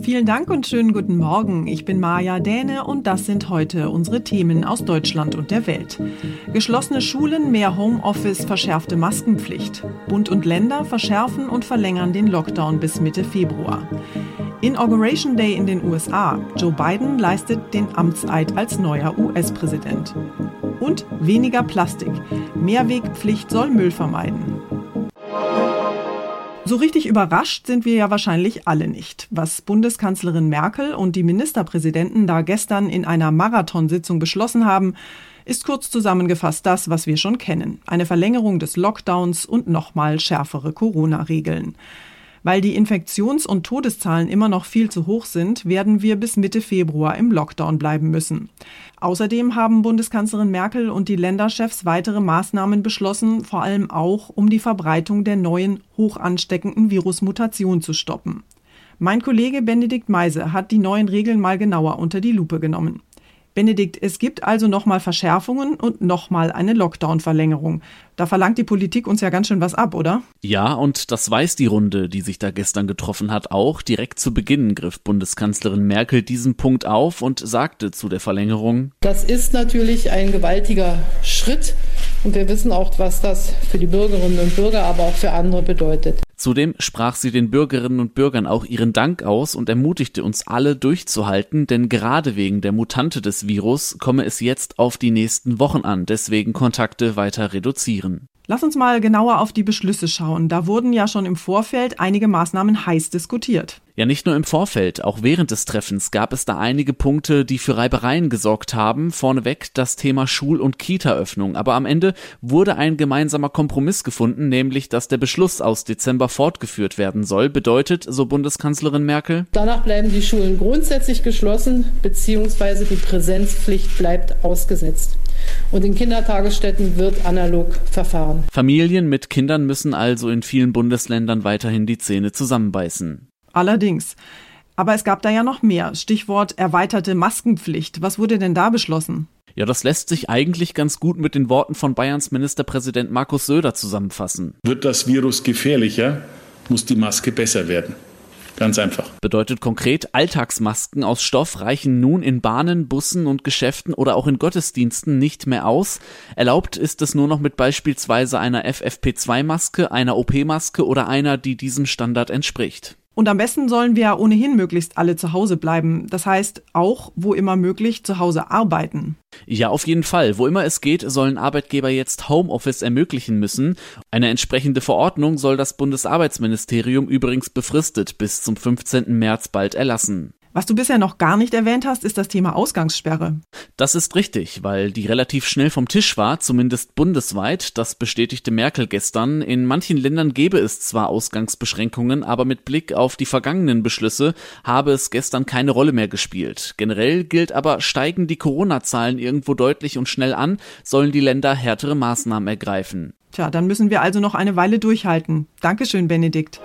Vielen Dank und schönen guten Morgen. Ich bin Maja Däne und das sind heute unsere Themen aus Deutschland und der Welt. Geschlossene Schulen, mehr Homeoffice, verschärfte Maskenpflicht. Bund und Länder verschärfen und verlängern den Lockdown bis Mitte Februar. Inauguration Day in den USA. Joe Biden leistet den Amtseid als neuer US-Präsident. Und weniger Plastik. Mehrwegpflicht soll Müll vermeiden. So richtig überrascht sind wir ja wahrscheinlich alle nicht. Was Bundeskanzlerin Merkel und die Ministerpräsidenten da gestern in einer Marathonsitzung beschlossen haben, ist kurz zusammengefasst das, was wir schon kennen. Eine Verlängerung des Lockdowns und nochmal schärfere Corona-Regeln. Weil die Infektions- und Todeszahlen immer noch viel zu hoch sind, werden wir bis Mitte Februar im Lockdown bleiben müssen. Außerdem haben Bundeskanzlerin Merkel und die Länderchefs weitere Maßnahmen beschlossen, vor allem auch, um die Verbreitung der neuen, hoch ansteckenden Virusmutation zu stoppen. Mein Kollege Benedikt Meise hat die neuen Regeln mal genauer unter die Lupe genommen. Benedikt, es gibt also nochmal Verschärfungen und nochmal eine Lockdown-Verlängerung. Da verlangt die Politik uns ja ganz schön was ab, oder? Ja, und das weiß die Runde, die sich da gestern getroffen hat, auch. Direkt zu Beginn griff Bundeskanzlerin Merkel diesen Punkt auf und sagte zu der Verlängerung. Das ist natürlich ein gewaltiger Schritt. Und wir wissen auch, was das für die Bürgerinnen und Bürger, aber auch für andere bedeutet. Zudem sprach sie den Bürgerinnen und Bürgern auch ihren Dank aus und ermutigte uns alle durchzuhalten, denn gerade wegen der Mutante des Virus komme es jetzt auf die nächsten Wochen an, deswegen Kontakte weiter reduzieren. Lass uns mal genauer auf die Beschlüsse schauen. Da wurden ja schon im Vorfeld einige Maßnahmen heiß diskutiert. Ja, nicht nur im Vorfeld, auch während des Treffens gab es da einige Punkte, die für Reibereien gesorgt haben. Vorneweg das Thema Schul- und Kita-Öffnung. Aber am Ende wurde ein gemeinsamer Kompromiss gefunden, nämlich, dass der Beschluss aus Dezember fortgeführt werden soll. Bedeutet, so Bundeskanzlerin Merkel? Danach bleiben die Schulen grundsätzlich geschlossen, beziehungsweise die Präsenzpflicht bleibt ausgesetzt. Und in Kindertagesstätten wird analog verfahren. Familien mit Kindern müssen also in vielen Bundesländern weiterhin die Zähne zusammenbeißen. Allerdings. Aber es gab da ja noch mehr. Stichwort erweiterte Maskenpflicht. Was wurde denn da beschlossen? Ja, das lässt sich eigentlich ganz gut mit den Worten von Bayerns Ministerpräsident Markus Söder zusammenfassen. Wird das Virus gefährlicher, muss die Maske besser werden. Ganz einfach. Bedeutet konkret, Alltagsmasken aus Stoff reichen nun in Bahnen, Bussen und Geschäften oder auch in Gottesdiensten nicht mehr aus. Erlaubt ist es nur noch mit beispielsweise einer FFP2-Maske, einer OP-Maske oder einer, die diesem Standard entspricht. Und am besten sollen wir ohnehin möglichst alle zu Hause bleiben. Das heißt, auch, wo immer möglich, zu Hause arbeiten. Ja, auf jeden Fall. Wo immer es geht, sollen Arbeitgeber jetzt Homeoffice ermöglichen müssen. Eine entsprechende Verordnung soll das Bundesarbeitsministerium übrigens befristet bis zum 15. März bald erlassen. Was du bisher noch gar nicht erwähnt hast, ist das Thema Ausgangssperre. Das ist richtig, weil die relativ schnell vom Tisch war, zumindest bundesweit. Das bestätigte Merkel gestern. In manchen Ländern gäbe es zwar Ausgangsbeschränkungen, aber mit Blick auf die vergangenen Beschlüsse habe es gestern keine Rolle mehr gespielt. Generell gilt aber, steigen die Corona-Zahlen irgendwo deutlich und schnell an, sollen die Länder härtere Maßnahmen ergreifen. Tja, dann müssen wir also noch eine Weile durchhalten. Dankeschön, Benedikt.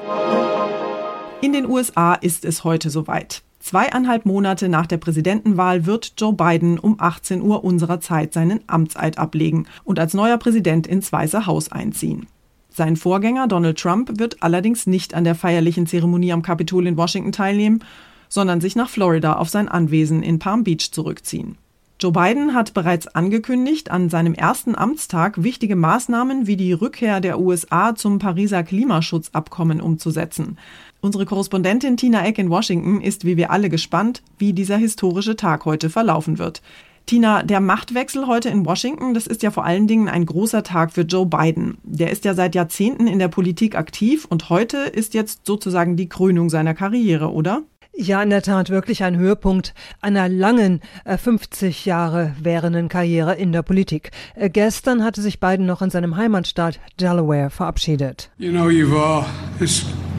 In den USA ist es heute soweit. Zweieinhalb Monate nach der Präsidentenwahl wird Joe Biden um 18 Uhr unserer Zeit seinen Amtseid ablegen und als neuer Präsident ins Weiße Haus einziehen. Sein Vorgänger Donald Trump wird allerdings nicht an der feierlichen Zeremonie am Kapitol in Washington teilnehmen, sondern sich nach Florida auf sein Anwesen in Palm Beach zurückziehen. Joe Biden hat bereits angekündigt, an seinem ersten Amtstag wichtige Maßnahmen wie die Rückkehr der USA zum Pariser Klimaschutzabkommen umzusetzen. Unsere Korrespondentin Tina Eck in Washington ist wie wir alle gespannt, wie dieser historische Tag heute verlaufen wird. Tina, der Machtwechsel heute in Washington, das ist ja vor allen Dingen ein großer Tag für Joe Biden. Der ist ja seit Jahrzehnten in der Politik aktiv und heute ist jetzt sozusagen die Krönung seiner Karriere, oder? Ja, in der Tat wirklich ein Höhepunkt einer langen, 50 äh, Jahre währenden Karriere in der Politik. Äh, gestern hatte sich Biden noch in seinem Heimatstaat Delaware verabschiedet. You know, you've, uh,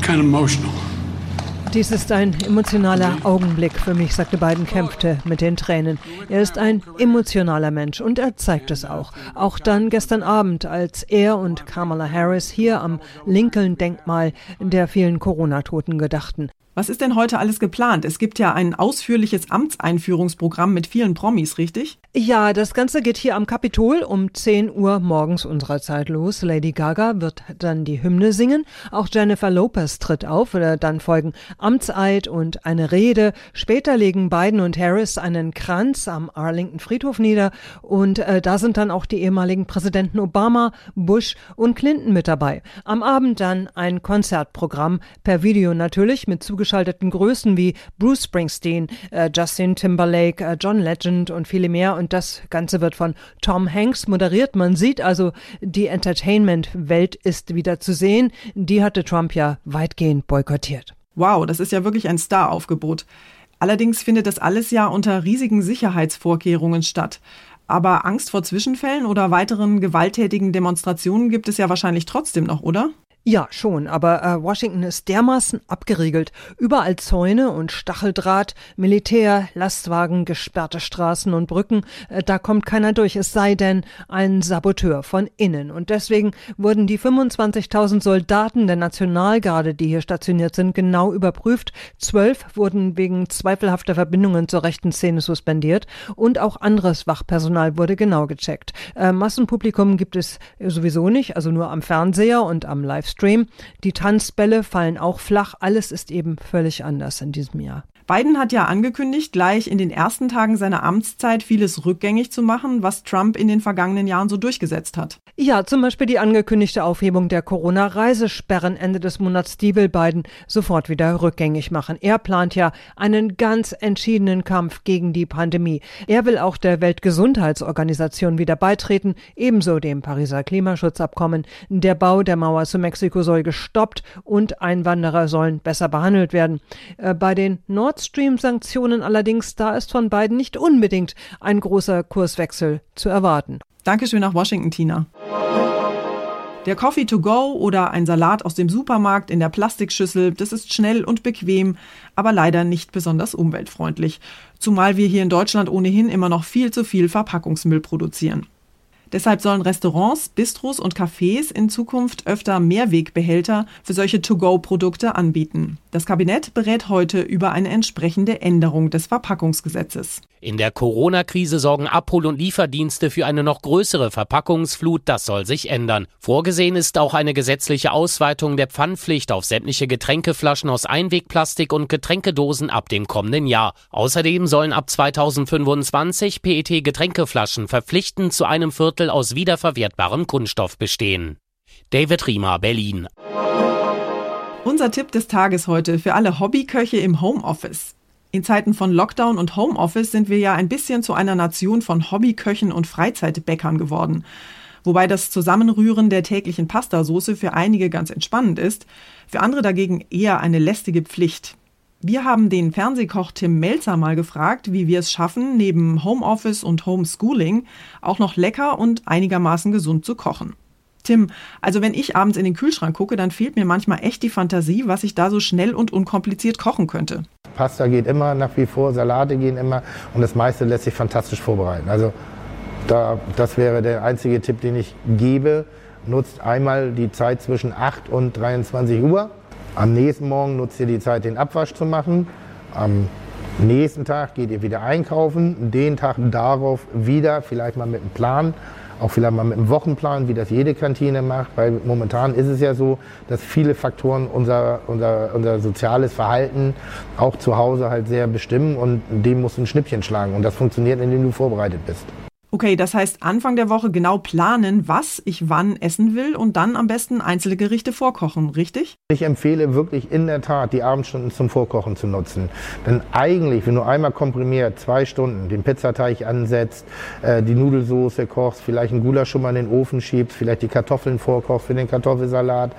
kind of emotional. Dies ist ein emotionaler Augenblick für mich, sagte Biden, kämpfte mit den Tränen. Er ist ein emotionaler Mensch und er zeigt es auch. Auch dann gestern Abend, als er und Kamala Harris hier am Lincoln-Denkmal der vielen Corona-Toten gedachten. Was ist denn heute alles geplant? Es gibt ja ein ausführliches Amtseinführungsprogramm mit vielen Promis, richtig? Ja, das Ganze geht hier am Kapitol um 10 Uhr morgens unserer Zeit los. Lady Gaga wird dann die Hymne singen. Auch Jennifer Lopez tritt auf. Dann folgen Amtseid und eine Rede. Später legen Biden und Harris einen Kranz am Arlington Friedhof nieder. Und äh, da sind dann auch die ehemaligen Präsidenten Obama, Bush und Clinton mit dabei. Am Abend dann ein Konzertprogramm per Video natürlich mit zugeschalteten Größen wie Bruce Springsteen, äh, Justin Timberlake, äh, John Legend und viele mehr. Und das Ganze wird von Tom Hanks moderiert. Man sieht also, die Entertainment-Welt ist wieder zu sehen. Die hatte Trump ja weitgehend boykottiert. Wow, das ist ja wirklich ein Star-Aufgebot. Allerdings findet das alles ja unter riesigen Sicherheitsvorkehrungen statt. Aber Angst vor Zwischenfällen oder weiteren gewalttätigen Demonstrationen gibt es ja wahrscheinlich trotzdem noch, oder? Ja, schon, aber äh, Washington ist dermaßen abgeriegelt. Überall Zäune und Stacheldraht, Militär, Lastwagen, gesperrte Straßen und Brücken. Äh, da kommt keiner durch, es sei denn ein Saboteur von innen. Und deswegen wurden die 25.000 Soldaten der Nationalgarde, die hier stationiert sind, genau überprüft. Zwölf wurden wegen zweifelhafter Verbindungen zur rechten Szene suspendiert und auch anderes Wachpersonal wurde genau gecheckt. Äh, Massenpublikum gibt es sowieso nicht, also nur am Fernseher und am Livestream. Livestream. Die Tanzbälle fallen auch flach. Alles ist eben völlig anders in diesem Jahr. Biden hat ja angekündigt, gleich in den ersten Tagen seiner Amtszeit vieles rückgängig zu machen, was Trump in den vergangenen Jahren so durchgesetzt hat. Ja, zum Beispiel die angekündigte Aufhebung der Corona-Reisesperren Ende des Monats, die will Biden sofort wieder rückgängig machen. Er plant ja einen ganz entschiedenen Kampf gegen die Pandemie. Er will auch der Weltgesundheitsorganisation wieder beitreten, ebenso dem Pariser Klimaschutzabkommen. Der Bau der Mauer zu Mexiko soll gestoppt und Einwanderer sollen besser behandelt werden. Äh, bei den Nord Stream-Sanktionen allerdings, da ist von beiden nicht unbedingt ein großer Kurswechsel zu erwarten. Dankeschön nach Washington, Tina. Der Coffee to go oder ein Salat aus dem Supermarkt in der Plastikschüssel, das ist schnell und bequem, aber leider nicht besonders umweltfreundlich. Zumal wir hier in Deutschland ohnehin immer noch viel zu viel Verpackungsmüll produzieren. Deshalb sollen Restaurants, Bistros und Cafés in Zukunft öfter Mehrwegbehälter für solche To-Go-Produkte anbieten. Das Kabinett berät heute über eine entsprechende Änderung des Verpackungsgesetzes. In der Corona-Krise sorgen Abhol- und Lieferdienste für eine noch größere Verpackungsflut. Das soll sich ändern. Vorgesehen ist auch eine gesetzliche Ausweitung der Pfandpflicht auf sämtliche Getränkeflaschen aus Einwegplastik und Getränkedosen ab dem kommenden Jahr. Außerdem sollen ab 2025 PET-Getränkeflaschen verpflichtend zu einem Viertel aus wiederverwertbarem Kunststoff bestehen. David Riemer, Berlin. Unser Tipp des Tages heute für alle Hobbyköche im Homeoffice. In Zeiten von Lockdown und Homeoffice sind wir ja ein bisschen zu einer Nation von Hobbyköchen und Freizeitbäckern geworden. Wobei das Zusammenrühren der täglichen Pastasoße für einige ganz entspannend ist, für andere dagegen eher eine lästige Pflicht. Wir haben den Fernsehkoch Tim Melzer mal gefragt, wie wir es schaffen, neben Homeoffice und Homeschooling auch noch lecker und einigermaßen gesund zu kochen. Tim, also wenn ich abends in den Kühlschrank gucke, dann fehlt mir manchmal echt die Fantasie, was ich da so schnell und unkompliziert kochen könnte. Pasta geht immer nach wie vor, Salate gehen immer und das meiste lässt sich fantastisch vorbereiten. Also da, das wäre der einzige Tipp, den ich gebe. Nutzt einmal die Zeit zwischen 8 und 23 Uhr. Am nächsten Morgen nutzt ihr die Zeit, den Abwasch zu machen. Am nächsten Tag geht ihr wieder einkaufen. Den Tag darauf wieder, vielleicht mal mit einem Plan auch vielleicht mal mit einem Wochenplan, wie das jede Kantine macht, weil momentan ist es ja so, dass viele Faktoren unser, unser, unser soziales Verhalten auch zu Hause halt sehr bestimmen und dem musst du ein Schnippchen schlagen und das funktioniert, indem du vorbereitet bist. Okay, das heißt Anfang der Woche genau planen, was ich wann essen will und dann am besten einzelne Gerichte vorkochen, richtig? Ich empfehle wirklich in der Tat, die Abendstunden zum Vorkochen zu nutzen. Denn eigentlich, wenn du einmal komprimiert zwei Stunden den Pizzateig ansetzt, äh, die Nudelsoße kochst, vielleicht einen Gulasch schon mal in den Ofen schiebst, vielleicht die Kartoffeln vorkochst für den Kartoffelsalat,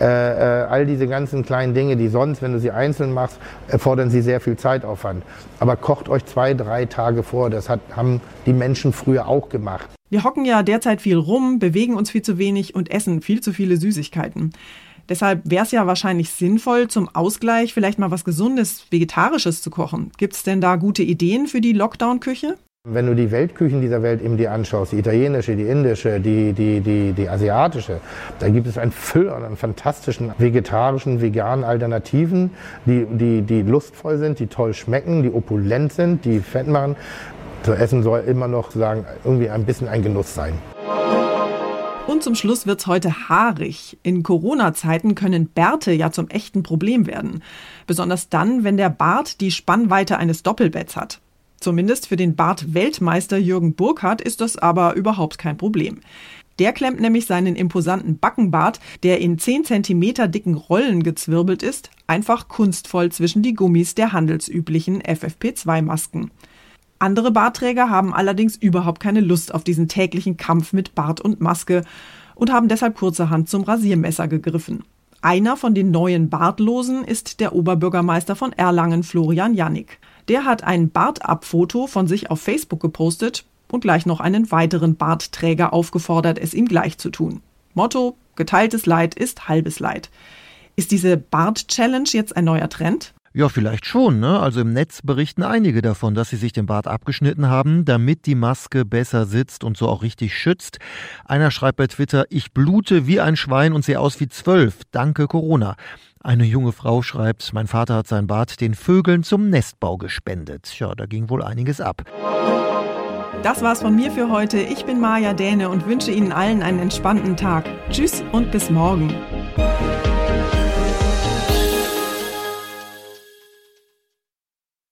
äh, äh, all diese ganzen kleinen Dinge, die sonst, wenn du sie einzeln machst, erfordern sie sehr viel Zeitaufwand. Aber kocht euch zwei, drei Tage vor. Das hat, haben die Menschen früher früher auch gemacht. Wir hocken ja derzeit viel rum, bewegen uns viel zu wenig und essen viel zu viele Süßigkeiten. Deshalb wäre es ja wahrscheinlich sinnvoll, zum Ausgleich vielleicht mal was Gesundes, Vegetarisches zu kochen. Gibt es denn da gute Ideen für die Lockdown-Küche? Wenn du die Weltküchen dieser Welt eben dir anschaust, die italienische, die indische, die, die, die, die asiatische, da gibt es ein Füll an fantastischen vegetarischen, veganen Alternativen, die, die, die lustvoll sind, die toll schmecken, die opulent sind, die fett machen. Zu essen soll immer noch sagen, irgendwie ein bisschen ein Genuss sein. Und zum Schluss wird's heute haarig. In Corona-Zeiten können Bärte ja zum echten Problem werden. Besonders dann, wenn der Bart die Spannweite eines Doppelbetts hat. Zumindest für den Bart-Weltmeister Jürgen Burkhardt ist das aber überhaupt kein Problem. Der klemmt nämlich seinen imposanten Backenbart, der in 10 cm dicken Rollen gezwirbelt ist, einfach kunstvoll zwischen die Gummis der handelsüblichen FFP2-Masken. Andere Bartträger haben allerdings überhaupt keine Lust auf diesen täglichen Kampf mit Bart und Maske und haben deshalb kurzerhand zum Rasiermesser gegriffen. Einer von den neuen Bartlosen ist der Oberbürgermeister von Erlangen, Florian Jannik. Der hat ein Bartabfoto von sich auf Facebook gepostet und gleich noch einen weiteren Bartträger aufgefordert, es ihm gleich zu tun. Motto: Geteiltes Leid ist halbes Leid. Ist diese Bart-Challenge jetzt ein neuer Trend? Ja, vielleicht schon. Ne? Also im Netz berichten einige davon, dass sie sich den Bart abgeschnitten haben, damit die Maske besser sitzt und so auch richtig schützt. Einer schreibt bei Twitter, ich blute wie ein Schwein und sehe aus wie zwölf. Danke Corona. Eine junge Frau schreibt, mein Vater hat sein Bart den Vögeln zum Nestbau gespendet. Ja, da ging wohl einiges ab. Das war's von mir für heute. Ich bin Maja Däne und wünsche Ihnen allen einen entspannten Tag. Tschüss und bis morgen.